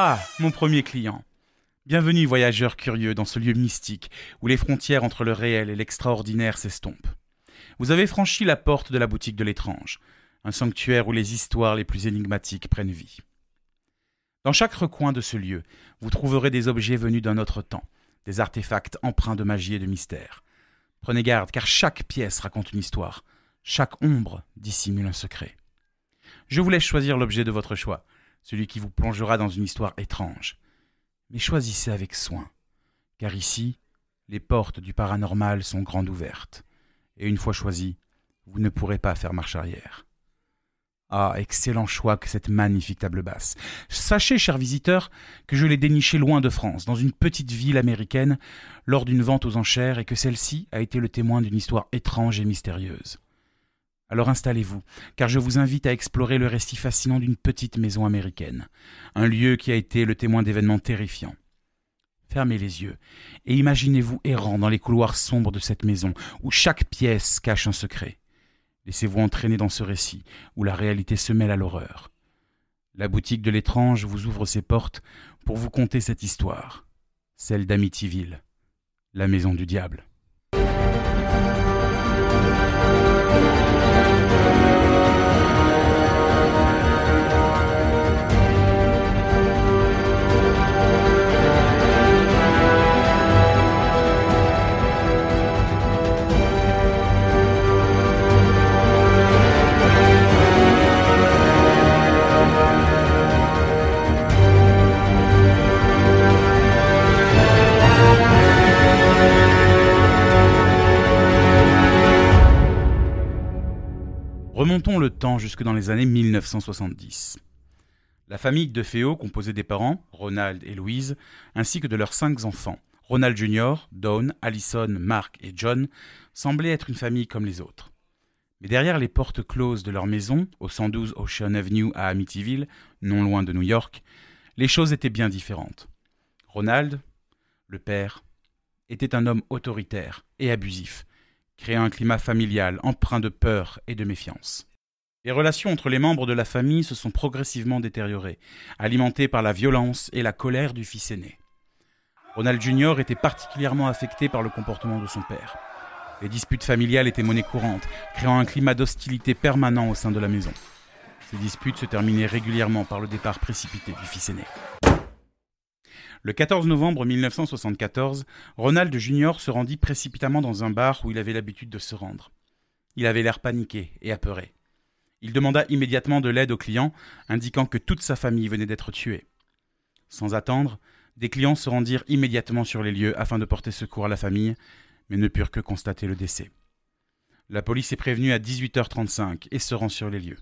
Ah, mon premier client. Bienvenue, voyageur curieux, dans ce lieu mystique où les frontières entre le réel et l'extraordinaire s'estompent. Vous avez franchi la porte de la boutique de l'étrange, un sanctuaire où les histoires les plus énigmatiques prennent vie. Dans chaque recoin de ce lieu, vous trouverez des objets venus d'un autre temps, des artefacts empreints de magie et de mystère. Prenez garde, car chaque pièce raconte une histoire, chaque ombre dissimule un secret. Je vous laisse choisir l'objet de votre choix, celui qui vous plongera dans une histoire étrange. Mais choisissez avec soin, car ici, les portes du paranormal sont grandes ouvertes, et une fois choisies, vous ne pourrez pas faire marche arrière. Ah, excellent choix que cette magnifique table basse. Sachez, chers visiteurs, que je l'ai dénichée loin de France, dans une petite ville américaine, lors d'une vente aux enchères, et que celle-ci a été le témoin d'une histoire étrange et mystérieuse. Alors installez-vous, car je vous invite à explorer le récit fascinant d'une petite maison américaine, un lieu qui a été le témoin d'événements terrifiants. Fermez les yeux et imaginez-vous errant dans les couloirs sombres de cette maison, où chaque pièce cache un secret. Laissez-vous entraîner dans ce récit, où la réalité se mêle à l'horreur. La boutique de l'étrange vous ouvre ses portes pour vous conter cette histoire, celle d'Amityville, la maison du diable. Remontons le temps jusque dans les années 1970. La famille de Féo, composée des parents, Ronald et Louise, ainsi que de leurs cinq enfants, Ronald Jr., Dawn, Allison, Mark et John, semblait être une famille comme les autres. Mais derrière les portes closes de leur maison, au 112 Ocean Avenue à Amityville, non loin de New York, les choses étaient bien différentes. Ronald, le père, était un homme autoritaire et abusif, créant un climat familial empreint de peur et de méfiance. Les relations entre les membres de la famille se sont progressivement détériorées, alimentées par la violence et la colère du fils aîné. Ronald Jr. était particulièrement affecté par le comportement de son père. Les disputes familiales étaient monnaie courante, créant un climat d'hostilité permanent au sein de la maison. Ces disputes se terminaient régulièrement par le départ précipité du fils aîné. Le 14 novembre 1974, Ronald Jr. se rendit précipitamment dans un bar où il avait l'habitude de se rendre. Il avait l'air paniqué et apeuré. Il demanda immédiatement de l'aide aux clients, indiquant que toute sa famille venait d'être tuée. Sans attendre, des clients se rendirent immédiatement sur les lieux afin de porter secours à la famille, mais ne purent que constater le décès. La police est prévenue à 18h35 et se rend sur les lieux.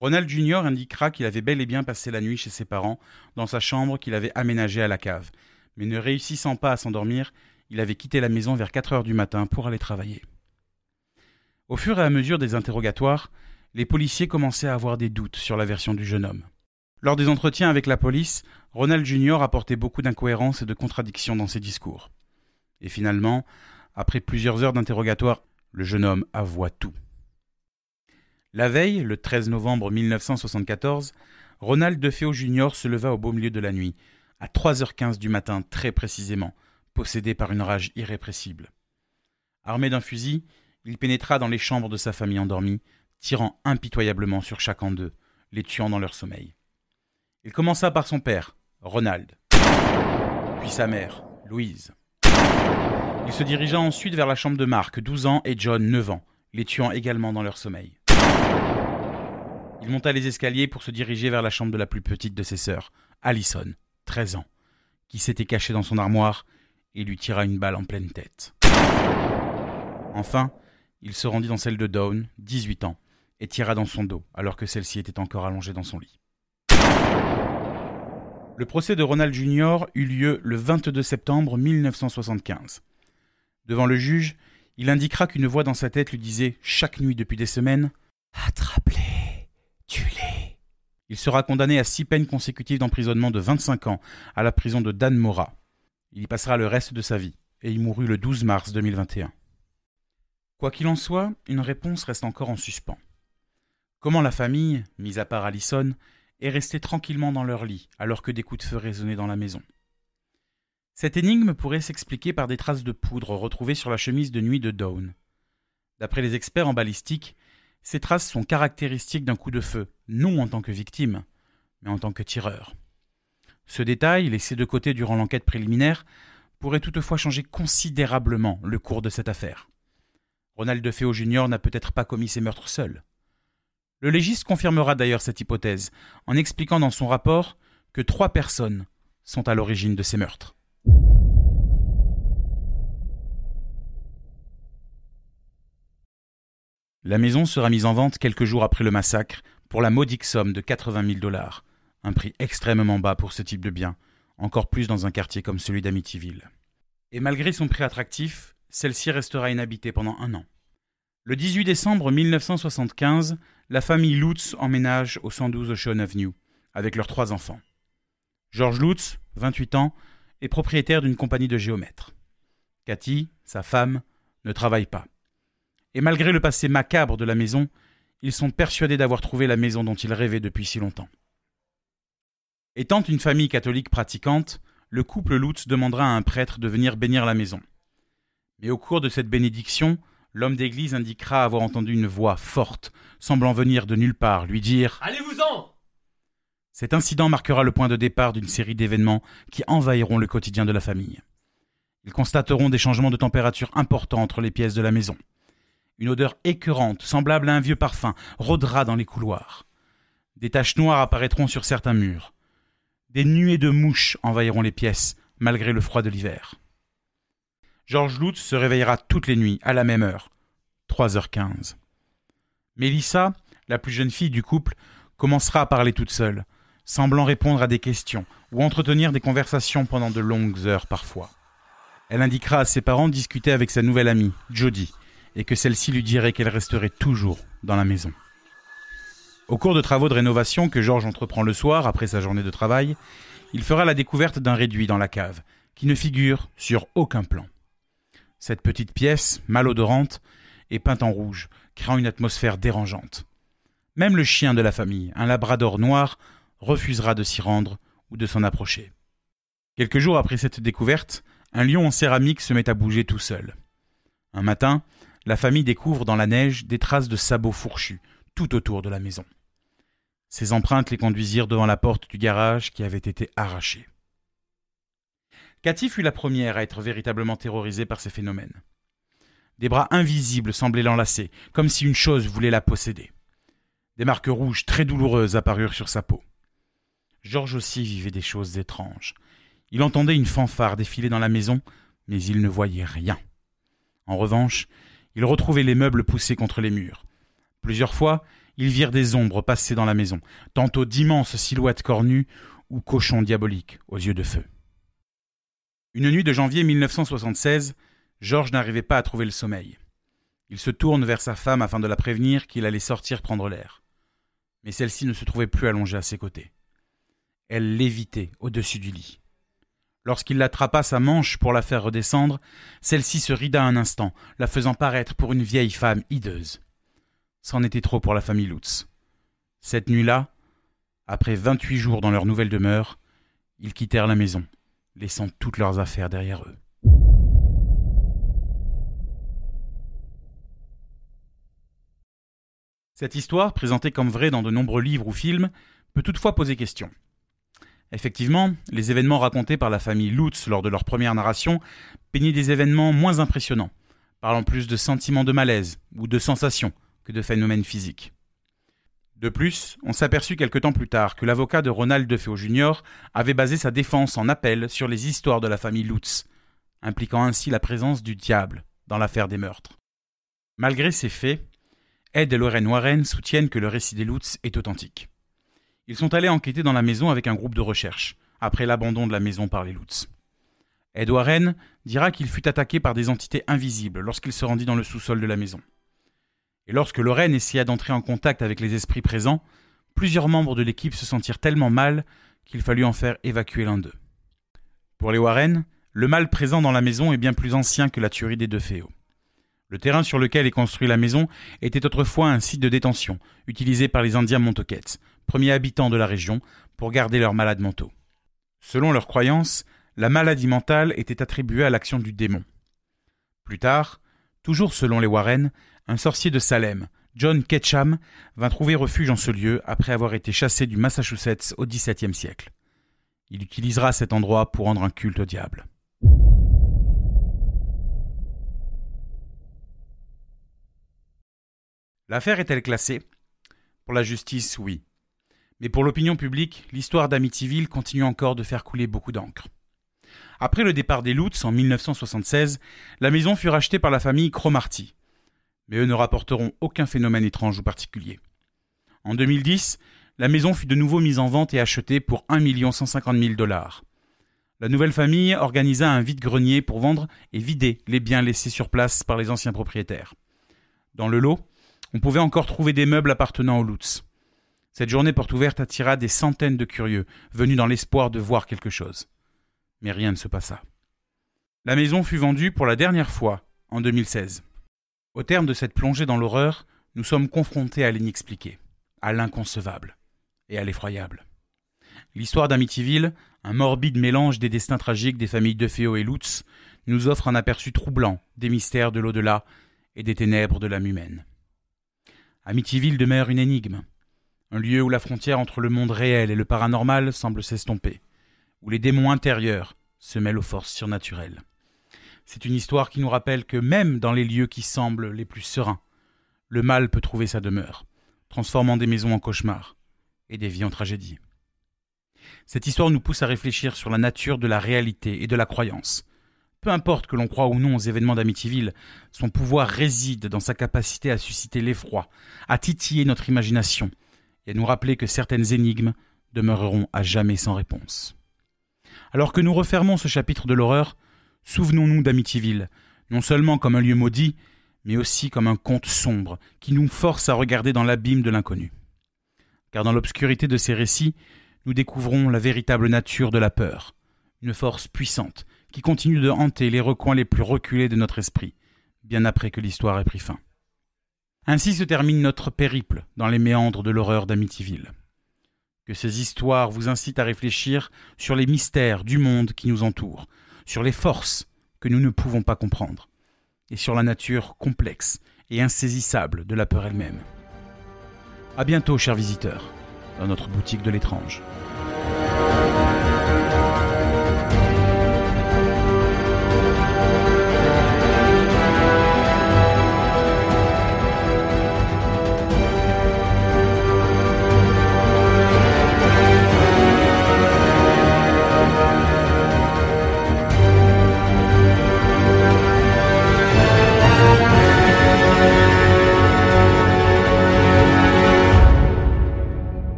Ronald Jr. indiquera qu'il avait bel et bien passé la nuit chez ses parents, dans sa chambre qu'il avait aménagée à la cave. Mais ne réussissant pas à s'endormir, il avait quitté la maison vers 4 heures du matin pour aller travailler. Au fur et à mesure des interrogatoires, les policiers commençaient à avoir des doutes sur la version du jeune homme. Lors des entretiens avec la police, Ronald Jr. apportait beaucoup d'incohérences et de contradictions dans ses discours. Et finalement, après plusieurs heures d'interrogatoire, le jeune homme avoua tout. La veille, le 13 novembre 1974, Ronald DeFeo Jr. se leva au beau milieu de la nuit, à 3h15 du matin très précisément, possédé par une rage irrépressible. Armé d'un fusil, il pénétra dans les chambres de sa famille endormie, tirant impitoyablement sur chacun d'eux, les tuant dans leur sommeil. Il commença par son père, Ronald, puis sa mère, Louise. Il se dirigea ensuite vers la chambre de Mark, 12 ans, et John, 9 ans, les tuant également dans leur sommeil. Il monta les escaliers pour se diriger vers la chambre de la plus petite de ses sœurs, Allison, 13 ans, qui s'était cachée dans son armoire et lui tira une balle en pleine tête. Enfin, il se rendit dans celle de Dawn, 18 ans, et tira dans son dos alors que celle-ci était encore allongée dans son lit. Le procès de Ronald Jr. eut lieu le 22 septembre 1975. Devant le juge, il indiquera qu'une voix dans sa tête lui disait chaque nuit depuis des semaines Attrape-les, Il sera condamné à six peines consécutives d'emprisonnement de 25 ans à la prison de Danmora. Il y passera le reste de sa vie, et il mourut le 12 mars 2021. Quoi qu'il en soit, une réponse reste encore en suspens. Comment la famille, mis à part Allison, et restaient tranquillement dans leur lit alors que des coups de feu résonnaient dans la maison? Cette énigme pourrait s'expliquer par des traces de poudre retrouvées sur la chemise de nuit de Dawn. D'après les experts en balistique, ces traces sont caractéristiques d'un coup de feu, non en tant que victime, mais en tant que tireur. Ce détail, laissé de côté durant l'enquête préliminaire, pourrait toutefois changer considérablement le cours de cette affaire. Ronald DeFeo Jr. n'a peut-être pas commis ces meurtres seul. Le légiste confirmera d'ailleurs cette hypothèse en expliquant dans son rapport que trois personnes sont à l'origine de ces meurtres. La maison sera mise en vente quelques jours après le massacre pour la modique somme de 80 000 dollars, un prix extrêmement bas pour ce type de bien, encore plus dans un quartier comme celui d'Amityville. Et malgré son prix attractif, celle-ci restera inhabitée pendant un an. Le 18 décembre 1975, la famille Lutz emménage au 112 Ocean Avenue, avec leurs trois enfants. George Lutz, 28 ans, est propriétaire d'une compagnie de géomètres. Cathy, sa femme, ne travaille pas. Et malgré le passé macabre de la maison, ils sont persuadés d'avoir trouvé la maison dont ils rêvaient depuis si longtemps. Étant une famille catholique pratiquante, le couple Lutz demandera à un prêtre de venir bénir la maison. Mais au cours de cette bénédiction, l'homme d'église indiquera avoir entendu une voix forte, semblant venir de nulle part, lui dire Allez-vous-en Cet incident marquera le point de départ d'une série d'événements qui envahiront le quotidien de la famille. Ils constateront des changements de température importants entre les pièces de la maison. Une odeur écœurante, semblable à un vieux parfum, rôdera dans les couloirs. Des taches noires apparaîtront sur certains murs. Des nuées de mouches envahiront les pièces, malgré le froid de l'hiver. Georges Lutz se réveillera toutes les nuits, à la même heure, 3h15. Mélissa, la plus jeune fille du couple, commencera à parler toute seule, semblant répondre à des questions ou entretenir des conversations pendant de longues heures parfois. Elle indiquera à ses parents discuter avec sa nouvelle amie, Jodie, et que celle-ci lui dirait qu'elle resterait toujours dans la maison. Au cours de travaux de rénovation que Georges entreprend le soir après sa journée de travail, il fera la découverte d'un réduit dans la cave, qui ne figure sur aucun plan. Cette petite pièce, malodorante, est peinte en rouge, créant une atmosphère dérangeante. Même le chien de la famille, un labrador noir, refusera de s'y rendre ou de s'en approcher. Quelques jours après cette découverte, un lion en céramique se met à bouger tout seul. Un matin, la famille découvre dans la neige des traces de sabots fourchus tout autour de la maison. Ces empreintes les conduisirent devant la porte du garage qui avait été arrachée. Cathy fut la première à être véritablement terrorisée par ces phénomènes. Des bras invisibles semblaient l'enlacer, comme si une chose voulait la posséder. Des marques rouges très douloureuses apparurent sur sa peau. Georges aussi vivait des choses étranges. Il entendait une fanfare défiler dans la maison, mais il ne voyait rien. En revanche, il retrouvait les meubles poussés contre les murs. Plusieurs fois, ils virent des ombres passer dans la maison, tantôt d'immenses silhouettes cornues ou cochons diaboliques aux yeux de feu. Une nuit de janvier 1976, Georges n'arrivait pas à trouver le sommeil. Il se tourne vers sa femme afin de la prévenir qu'il allait sortir prendre l'air. Mais celle-ci ne se trouvait plus allongée à ses côtés. Elle lévitait au-dessus du lit. Lorsqu'il l'attrapa sa manche pour la faire redescendre, celle-ci se rida un instant, la faisant paraître pour une vieille femme hideuse. C'en était trop pour la famille Lutz. Cette nuit-là, après vingt-huit jours dans leur nouvelle demeure, ils quittèrent la maison laissant toutes leurs affaires derrière eux. Cette histoire, présentée comme vraie dans de nombreux livres ou films, peut toutefois poser question. Effectivement, les événements racontés par la famille Lutz lors de leur première narration peignaient des événements moins impressionnants, parlant plus de sentiments de malaise ou de sensations que de phénomènes physiques. De plus, on s'aperçut quelque temps plus tard que l'avocat de Ronald DeFeo Jr. avait basé sa défense en appel sur les histoires de la famille Lutz, impliquant ainsi la présence du diable dans l'affaire des meurtres. Malgré ces faits, Ed et Lorraine Warren soutiennent que le récit des Lutz est authentique. Ils sont allés enquêter dans la maison avec un groupe de recherche, après l'abandon de la maison par les Lutz. Ed Warren dira qu'il fut attaqué par des entités invisibles lorsqu'il se rendit dans le sous-sol de la maison. Et lorsque Lorraine essaya d'entrer en contact avec les esprits présents, plusieurs membres de l'équipe se sentirent tellement mal qu'il fallut en faire évacuer l'un d'eux. Pour les Warren, le mal présent dans la maison est bien plus ancien que la tuerie des deux féaux. Le terrain sur lequel est construite la maison était autrefois un site de détention, utilisé par les Indiens Montoquettes, premiers habitants de la région, pour garder leurs malades mentaux. Selon leurs croyances, la maladie mentale était attribuée à l'action du démon. Plus tard, toujours selon les Warren, un sorcier de Salem, John Ketcham, vint trouver refuge en ce lieu après avoir été chassé du Massachusetts au XVIIe siècle. Il utilisera cet endroit pour rendre un culte au diable. L'affaire est-elle classée? Pour la justice, oui. Mais pour l'opinion publique, l'histoire d'Amityville continue encore de faire couler beaucoup d'encre. Après le départ des Lutz en 1976, la maison fut rachetée par la famille Cromarty. Mais eux ne rapporteront aucun phénomène étrange ou particulier. En 2010, la maison fut de nouveau mise en vente et achetée pour 1 150 000 dollars. La nouvelle famille organisa un vide-grenier pour vendre et vider les biens laissés sur place par les anciens propriétaires. Dans le lot, on pouvait encore trouver des meubles appartenant aux Lutz. Cette journée porte ouverte attira des centaines de curieux, venus dans l'espoir de voir quelque chose. Mais rien ne se passa. La maison fut vendue pour la dernière fois, en 2016. Au terme de cette plongée dans l'horreur, nous sommes confrontés à l'inexpliqué, à l'inconcevable et à l'effroyable. L'histoire d'Amityville, un morbide mélange des destins tragiques des familles DeFeo et Lutz, nous offre un aperçu troublant des mystères de l'au-delà et des ténèbres de l'âme humaine. Amityville demeure une énigme, un lieu où la frontière entre le monde réel et le paranormal semble s'estomper, où les démons intérieurs se mêlent aux forces surnaturelles. C'est une histoire qui nous rappelle que même dans les lieux qui semblent les plus sereins, le mal peut trouver sa demeure, transformant des maisons en cauchemars et des vies en tragédies. Cette histoire nous pousse à réfléchir sur la nature de la réalité et de la croyance, peu importe que l'on croit ou non aux événements d'Amityville, son pouvoir réside dans sa capacité à susciter l'effroi, à titiller notre imagination et nous rappeler que certaines énigmes demeureront à jamais sans réponse. Alors que nous refermons ce chapitre de l'horreur, souvenons-nous d'Amityville, non seulement comme un lieu maudit, mais aussi comme un conte sombre qui nous force à regarder dans l'abîme de l'inconnu. Car dans l'obscurité de ces récits, nous découvrons la véritable nature de la peur, une force puissante qui continue de hanter les recoins les plus reculés de notre esprit, bien après que l'histoire ait pris fin. Ainsi se termine notre périple dans les méandres de l'horreur d'Amityville. Que ces histoires vous incitent à réfléchir sur les mystères du monde qui nous entoure, sur les forces que nous ne pouvons pas comprendre, et sur la nature complexe et insaisissable de la peur elle-même. À bientôt, chers visiteurs, dans notre boutique de l'étrange.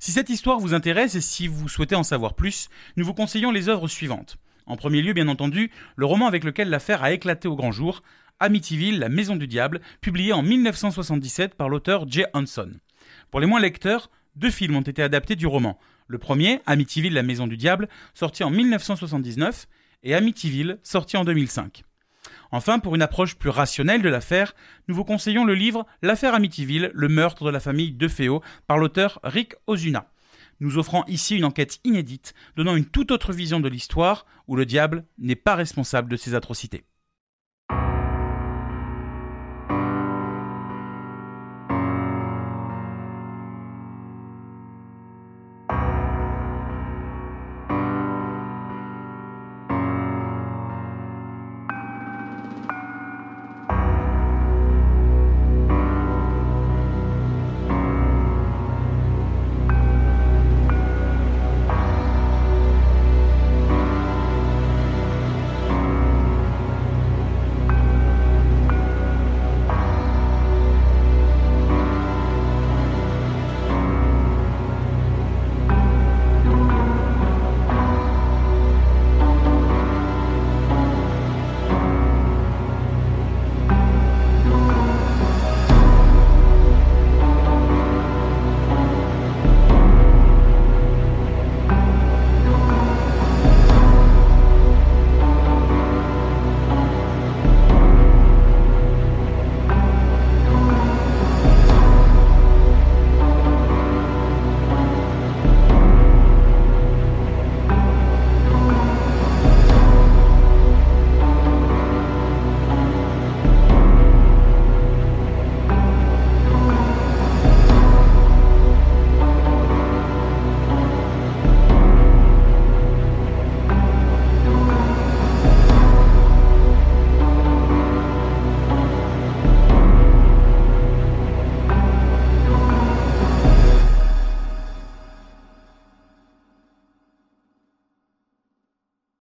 Si cette histoire vous intéresse et si vous souhaitez en savoir plus, nous vous conseillons les œuvres suivantes. En premier lieu, bien entendu, le roman avec lequel l'affaire a éclaté au grand jour, Amityville, la maison du diable, publié en 1977 par l'auteur Jay Hanson. Pour les moins lecteurs, deux films ont été adaptés du roman. Le premier, Amityville, la maison du diable, sorti en 1979, et Amityville, sorti en 2005. Enfin, pour une approche plus rationnelle de l'affaire, nous vous conseillons le livre L'affaire Amityville, le meurtre de la famille DeFeo par l'auteur Rick Ozuna. Nous offrant ici une enquête inédite, donnant une toute autre vision de l'histoire où le diable n'est pas responsable de ses atrocités.